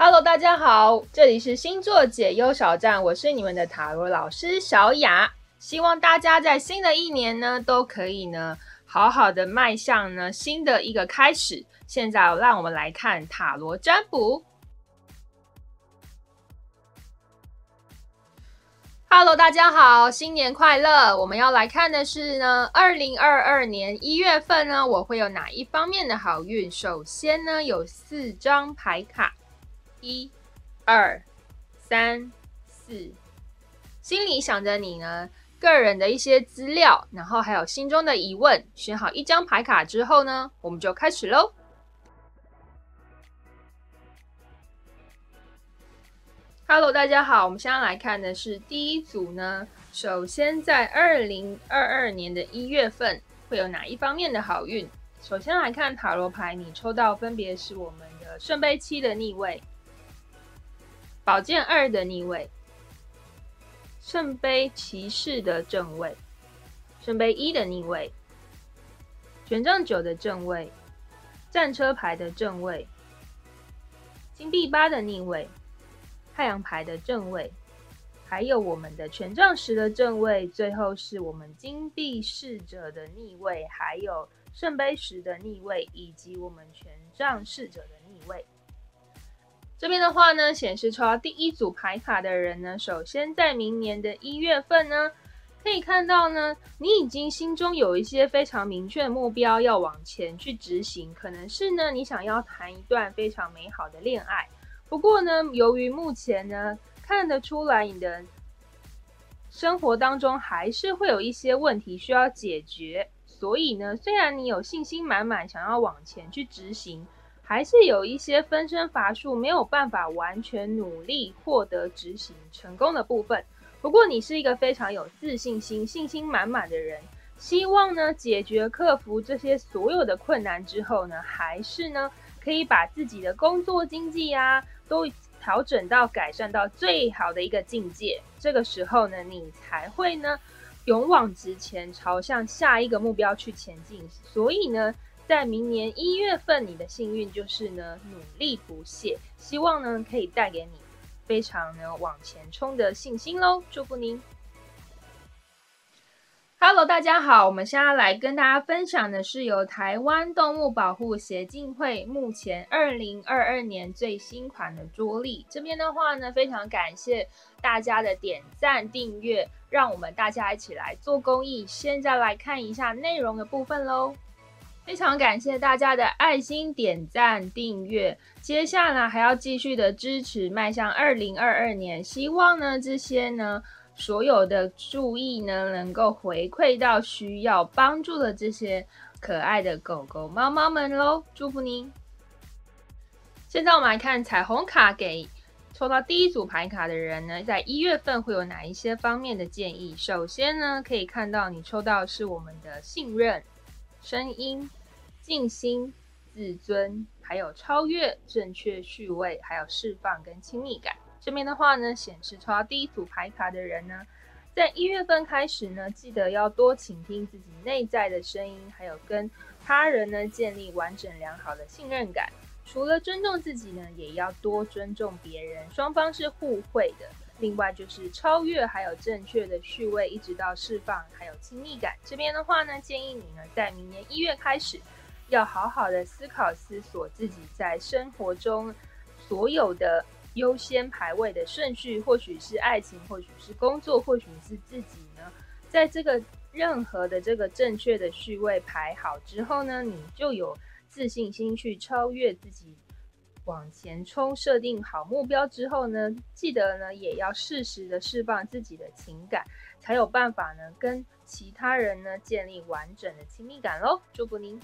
Hello，大家好，这里是星座解忧小站，我是你们的塔罗老师小雅。希望大家在新的一年呢，都可以呢，好好的迈向呢新的一个开始。现在让我们来看塔罗占卜。Hello，大家好，新年快乐！我们要来看的是呢，二零二二年一月份呢，我会有哪一方面的好运？首先呢，有四张牌卡。一、二、三、四，心里想着你呢个人的一些资料，然后还有心中的疑问，选好一张牌卡之后呢，我们就开始喽。Hello，大家好，我们现在来看的是第一组呢。首先在二零二二年的一月份会有哪一方面的好运？首先来看塔罗牌，你抽到分别是我们的圣杯七的逆位。宝剑二的逆位，圣杯骑士的正位，圣杯一的逆位，权杖九的正位，战车牌的正位，金币八的逆位，太阳牌的正位，还有我们的权杖十的正位，最后是我们金币侍者的逆位，还有圣杯十的逆位，以及我们权杖侍者的逆位。这边的话呢，显示抽到第一组牌卡的人呢，首先在明年的一月份呢，可以看到呢，你已经心中有一些非常明确的目标要往前去执行，可能是呢，你想要谈一段非常美好的恋爱。不过呢，由于目前呢，看得出来你的生活当中还是会有一些问题需要解决，所以呢，虽然你有信心满满想要往前去执行。还是有一些分身乏术，没有办法完全努力获得执行成功的部分。不过你是一个非常有自信心、信心满满的人，希望呢解决、克服这些所有的困难之后呢，还是呢可以把自己的工作经济啊都调整到改善到最好的一个境界。这个时候呢，你才会呢勇往直前，朝向下一个目标去前进。所以呢。在明年一月份，你的幸运就是呢，努力不懈，希望呢可以带给你非常呢往前冲的信心喽！祝福您。Hello，大家好，我们现在来跟大家分享的是由台湾动物保护协进会目前二零二二年最新款的桌历。这边的话呢，非常感谢大家的点赞订阅，让我们大家一起来做公益。现在来看一下内容的部分喽。非常感谢大家的爱心点赞订阅，接下来还要继续的支持，迈向二零二二年。希望呢这些呢所有的注意呢能够回馈到需要帮助的这些可爱的狗狗、猫猫们喽！祝福您。现在我们来看彩虹卡给抽到第一组牌卡的人呢，在一月份会有哪一些方面的建议？首先呢，可以看到你抽到是我们的信任声音。静心、自尊，还有超越、正确、序位，还有释放跟亲密感。这边的话呢，显示抽到第一组牌卡的人呢，在一月份开始呢，记得要多倾听自己内在的声音，还有跟他人呢建立完整良好的信任感。除了尊重自己呢，也要多尊重别人，双方是互惠的。另外就是超越，还有正确的序位，一直到释放，还有亲密感。这边的话呢，建议你呢，在明年一月开始。要好好的思考、思索自己在生活中所有的优先排位的顺序，或许是爱情，或许是工作，或许是自己呢？在这个任何的这个正确的序位排好之后呢，你就有自信心去超越自己，往前冲。设定好目标之后呢，记得呢也要适时的释放自己的情感，才有办法呢跟其他人呢建立完整的亲密感喽。祝福您。